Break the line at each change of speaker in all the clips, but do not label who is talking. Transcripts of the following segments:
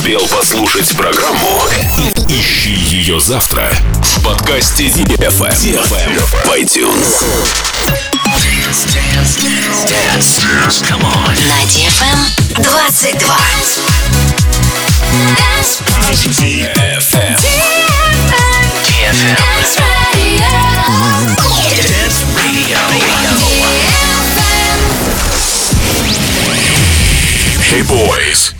успел послушать программу, ищи ее завтра в подкасте DFM, DFM в iTunes.
Dance, dance, dance, dance. Come on.
На DFM 22. Dance
DFM.
DFM.
Dance Radio.
Dance Radio.
Hey boys.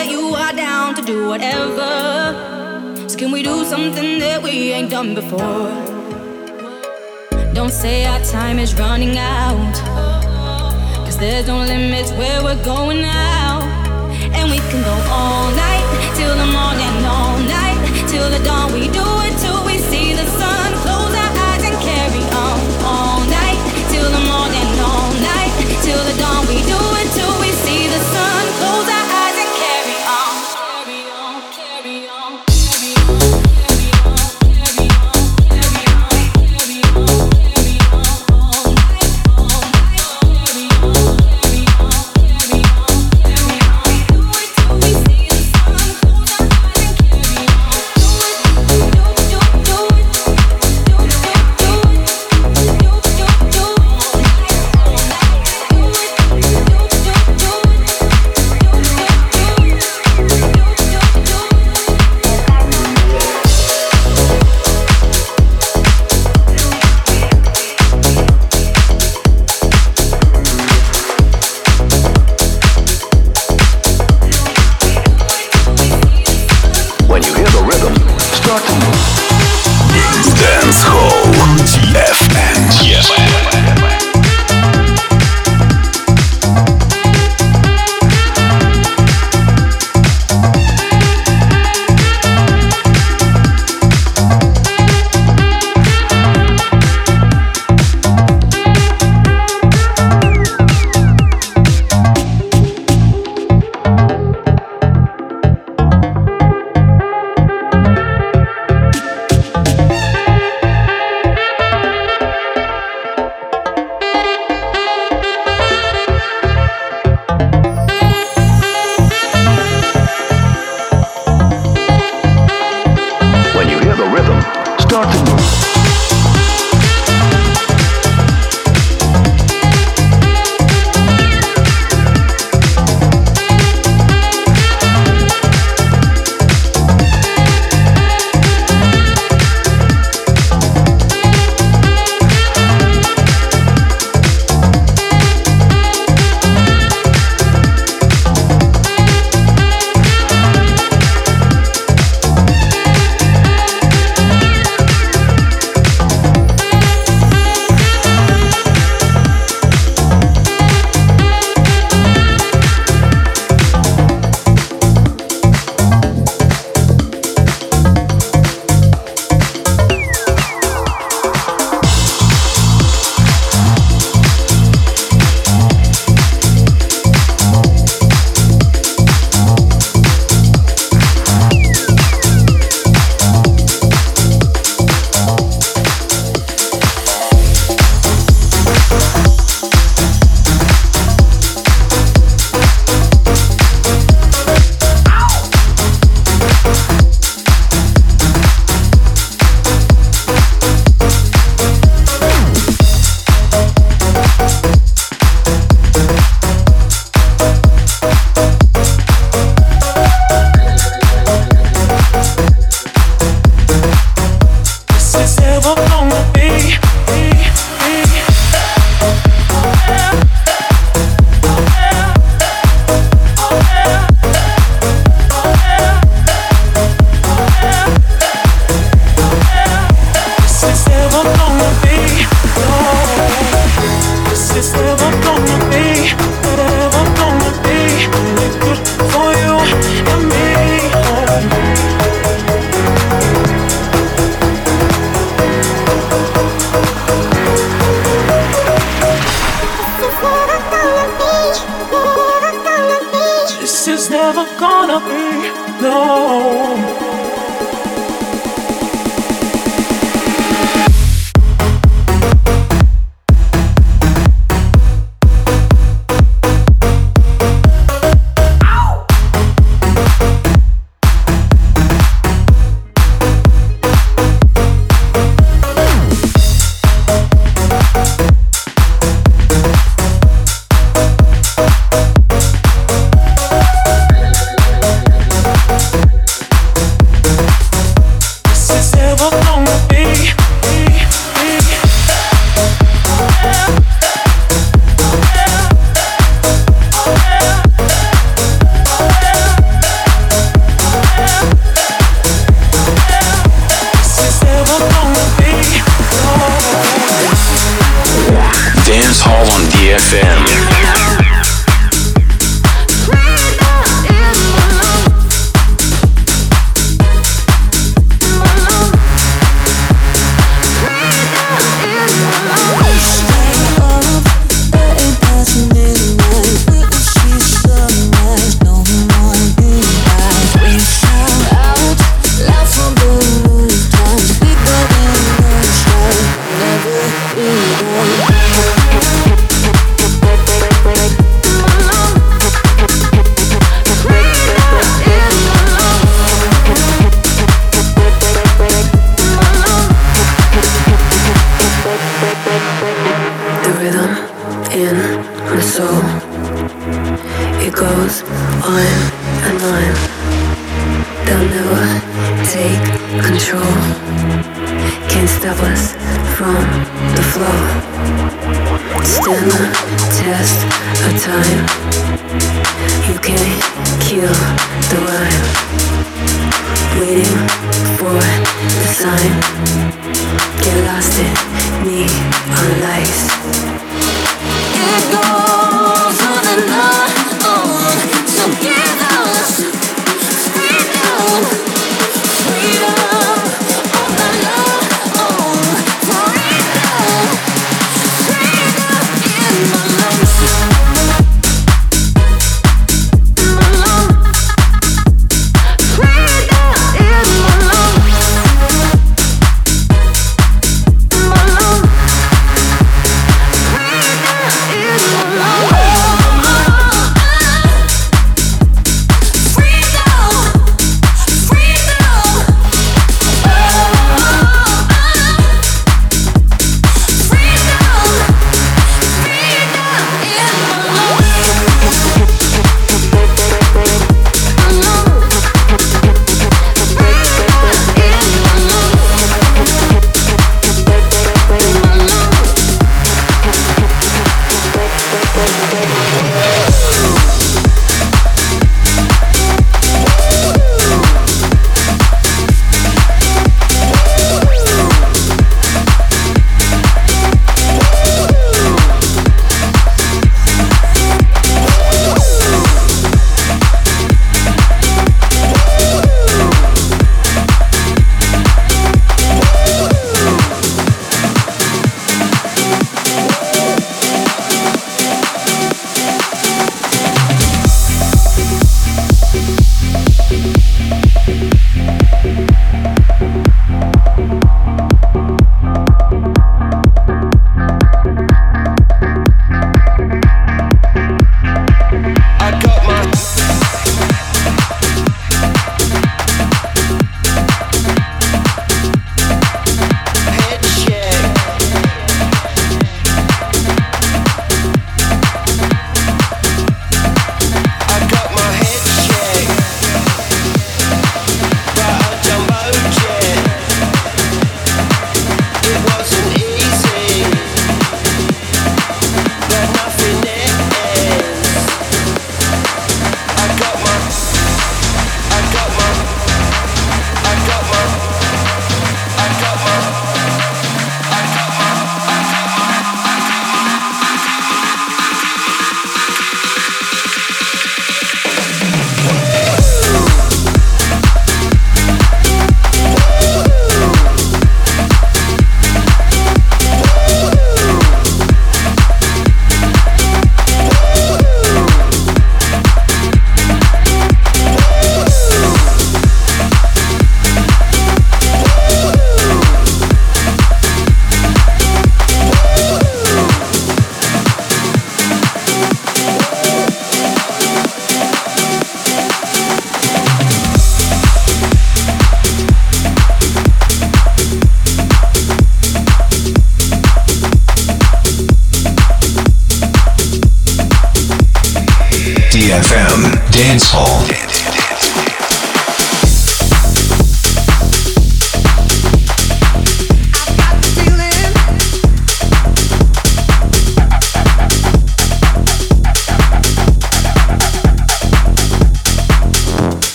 That you are down to do whatever. So, can we do something that we ain't done before? Don't say our time is running out. Cause there's no limits where we're going now. And we can go all night till the morning, all night till the dawn. We do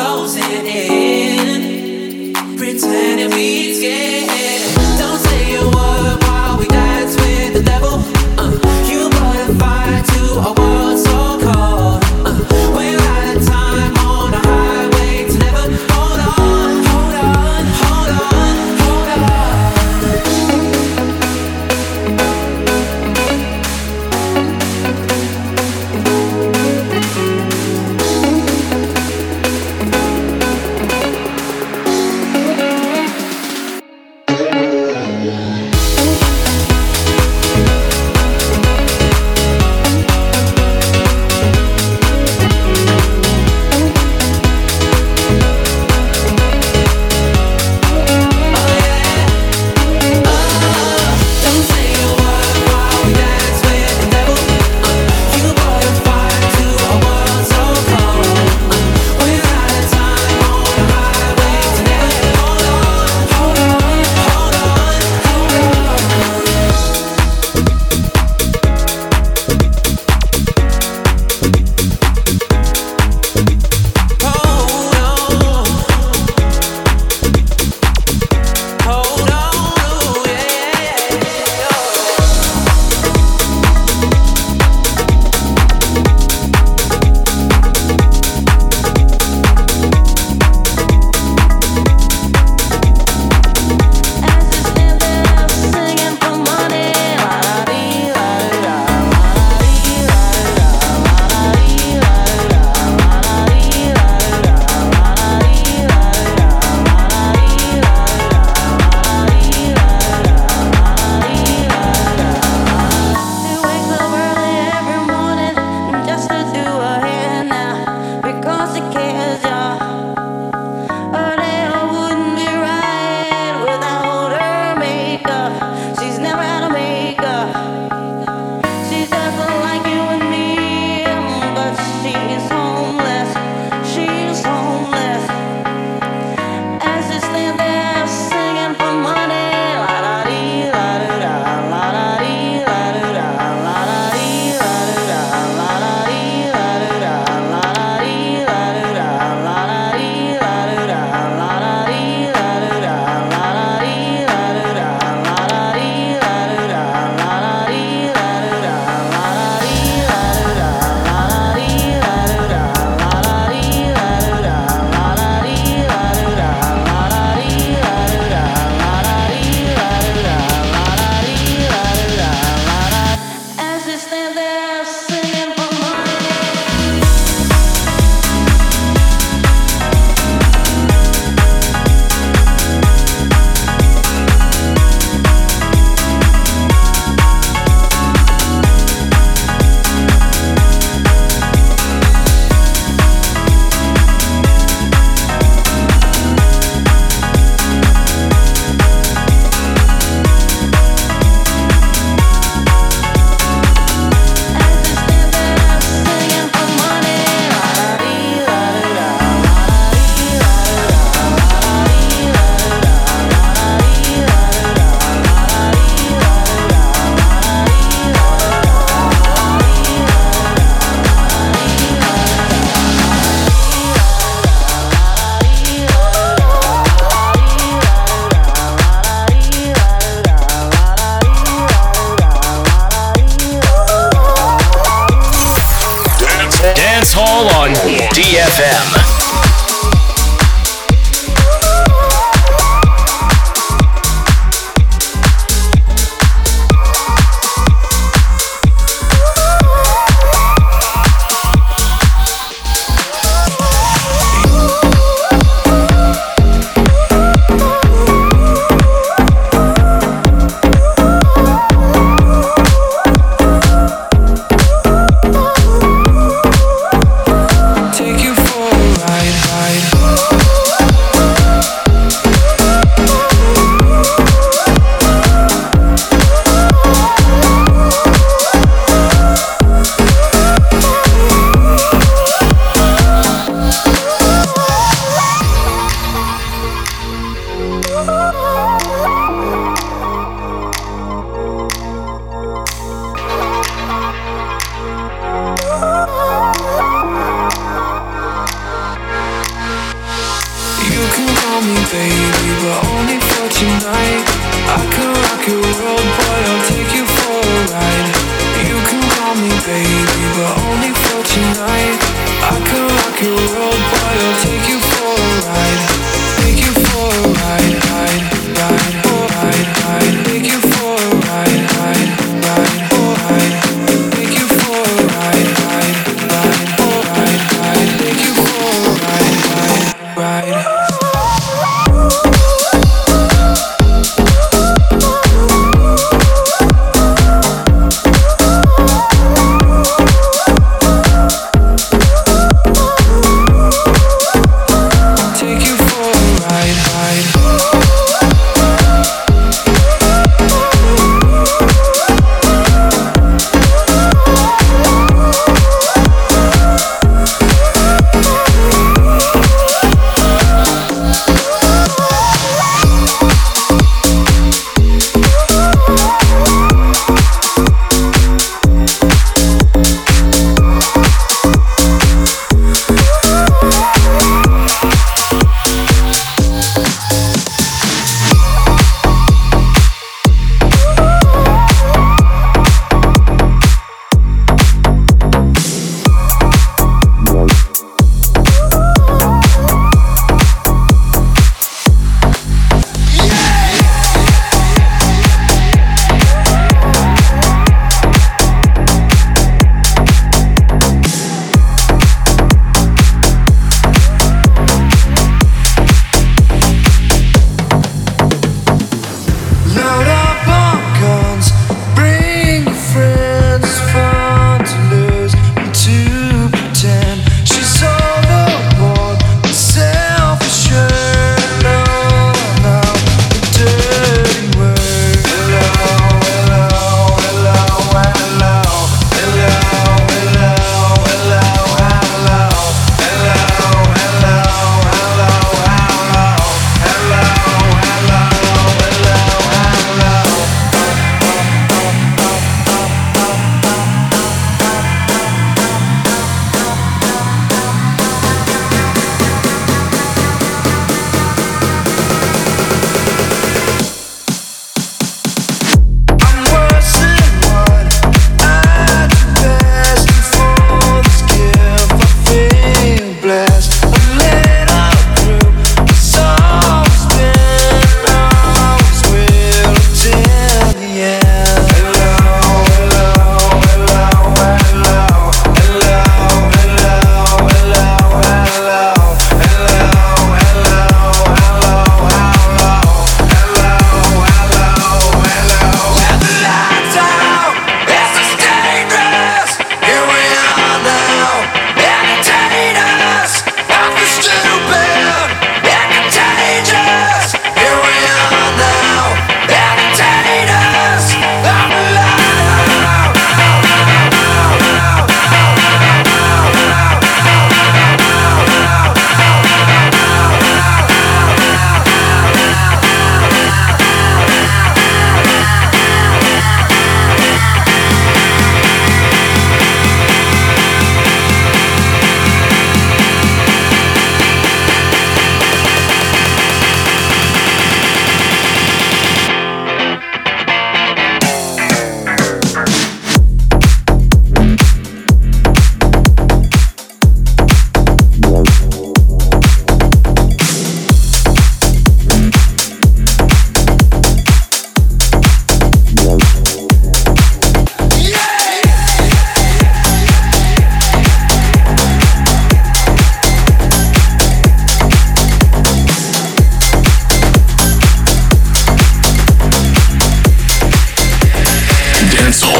closing in, pretending we scared.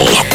On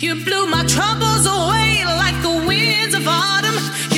You
blew my troubles away like the winds of autumn.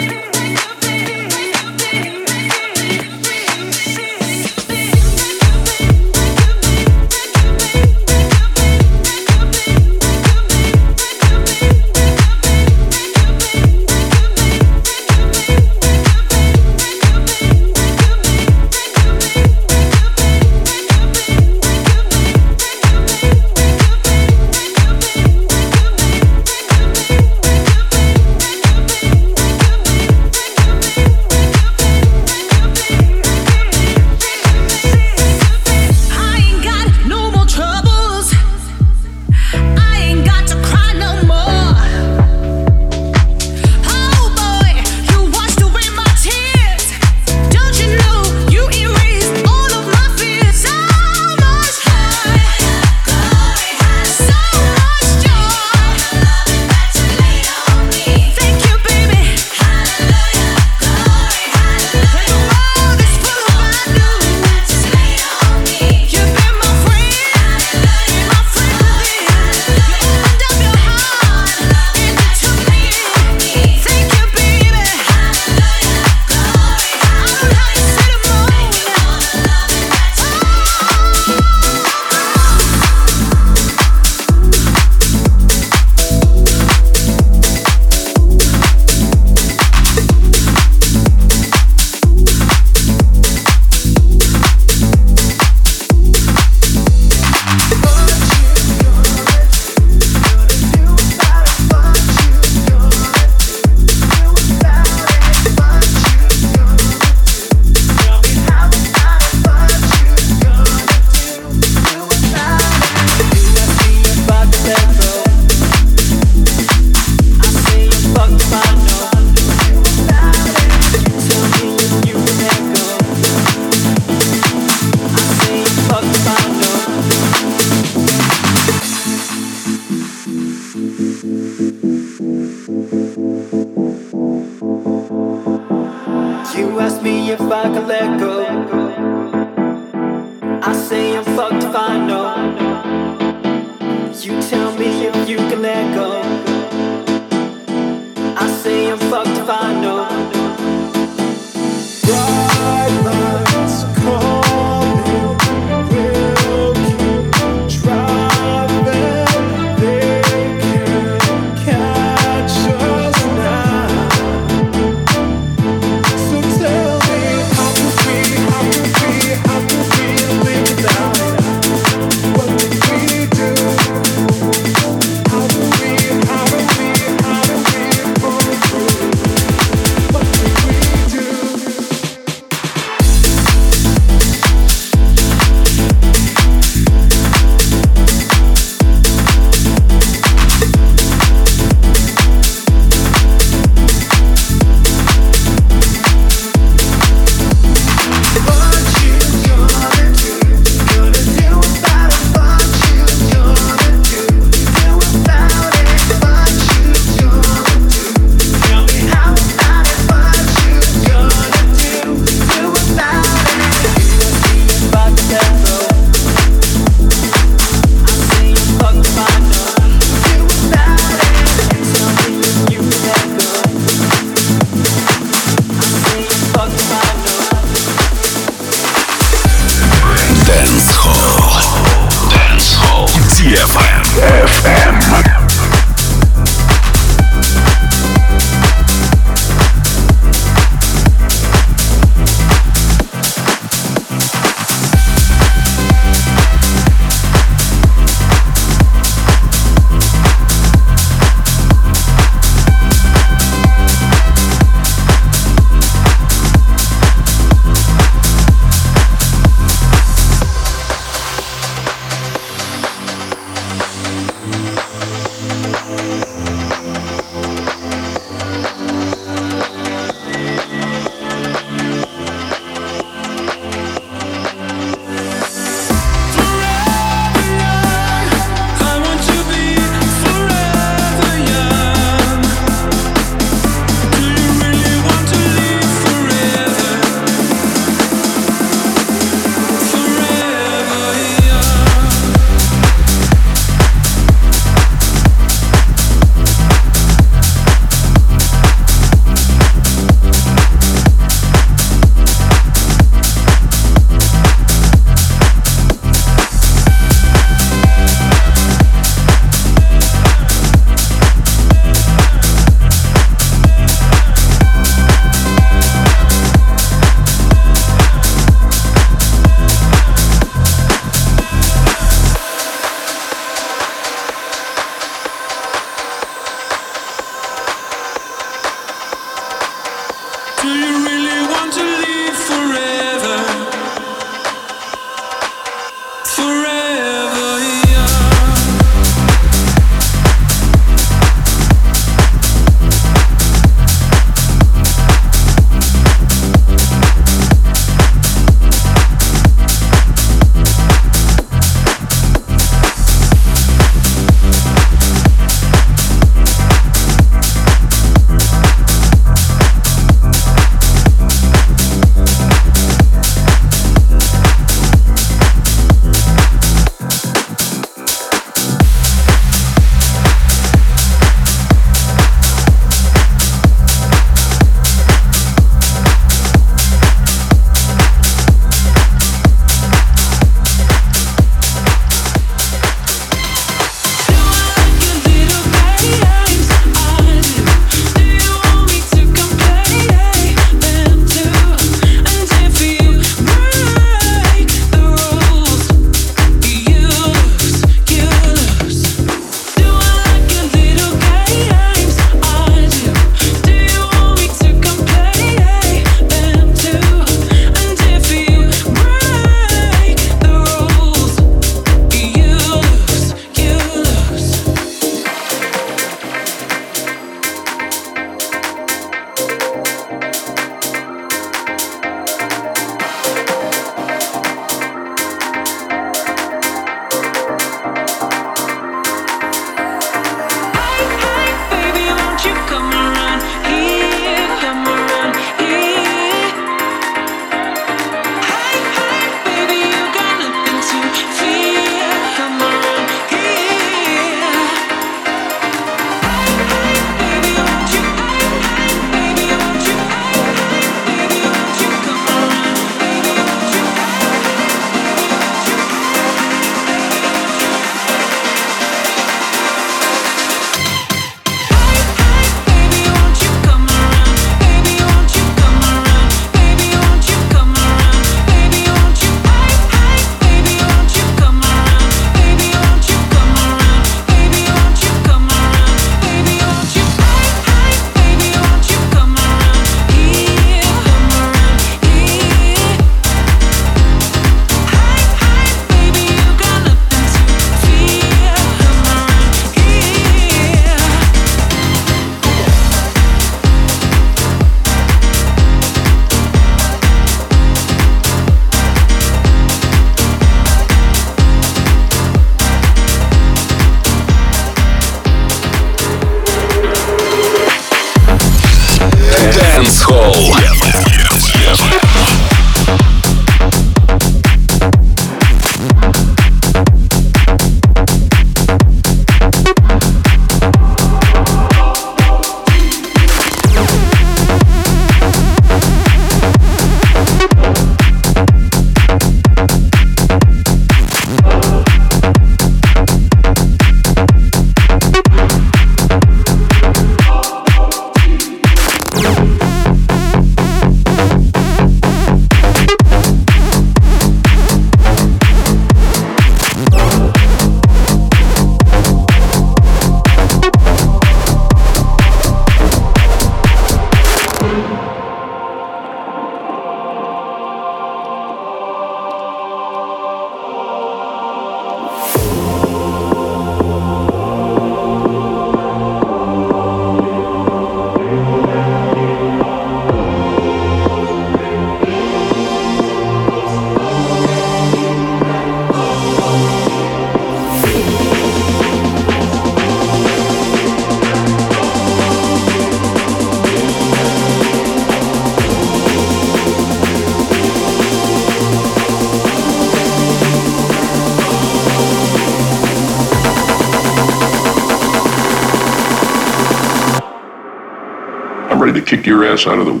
Out of the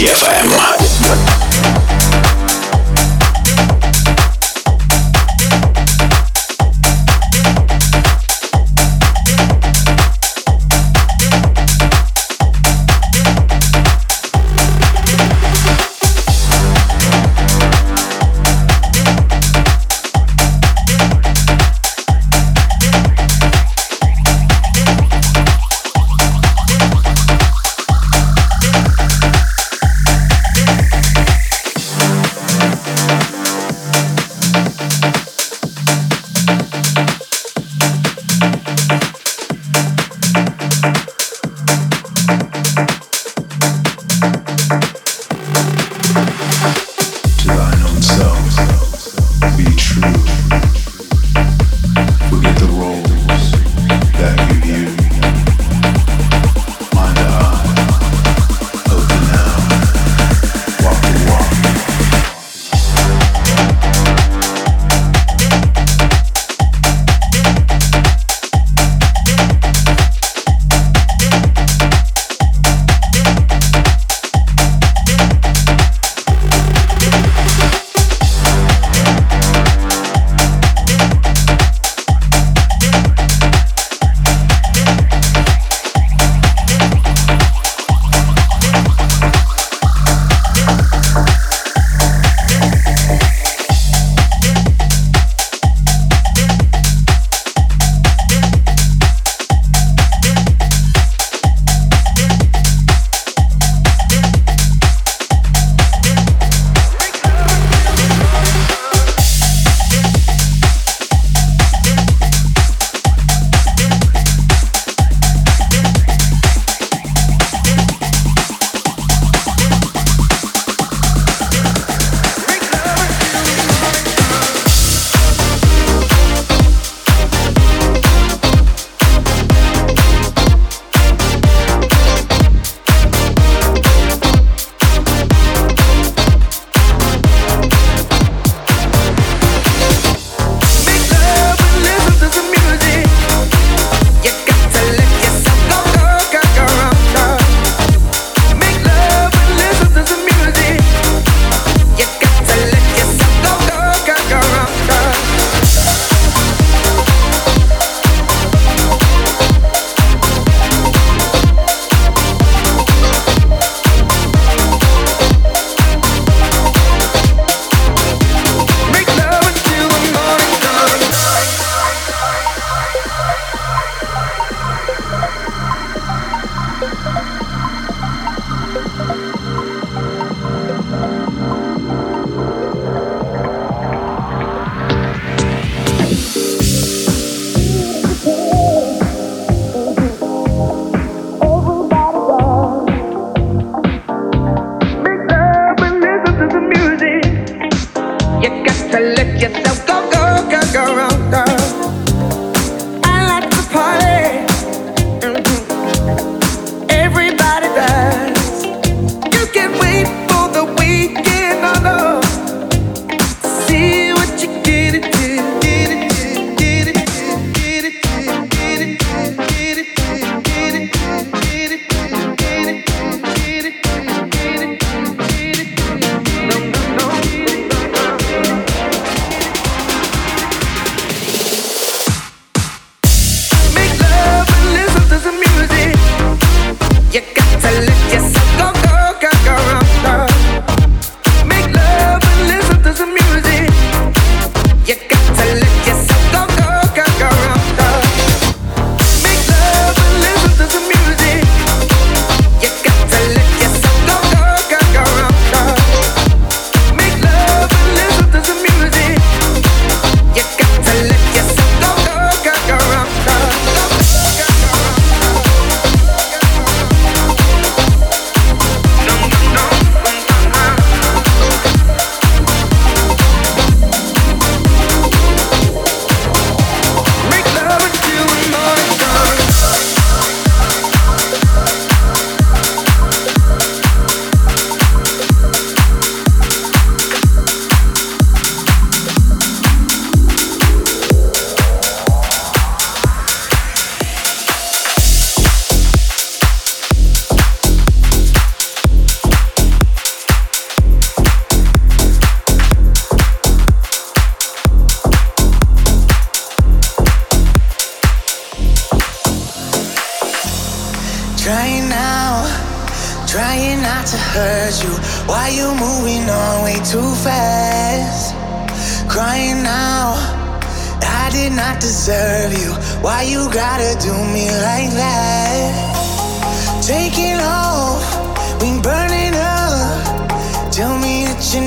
DFM.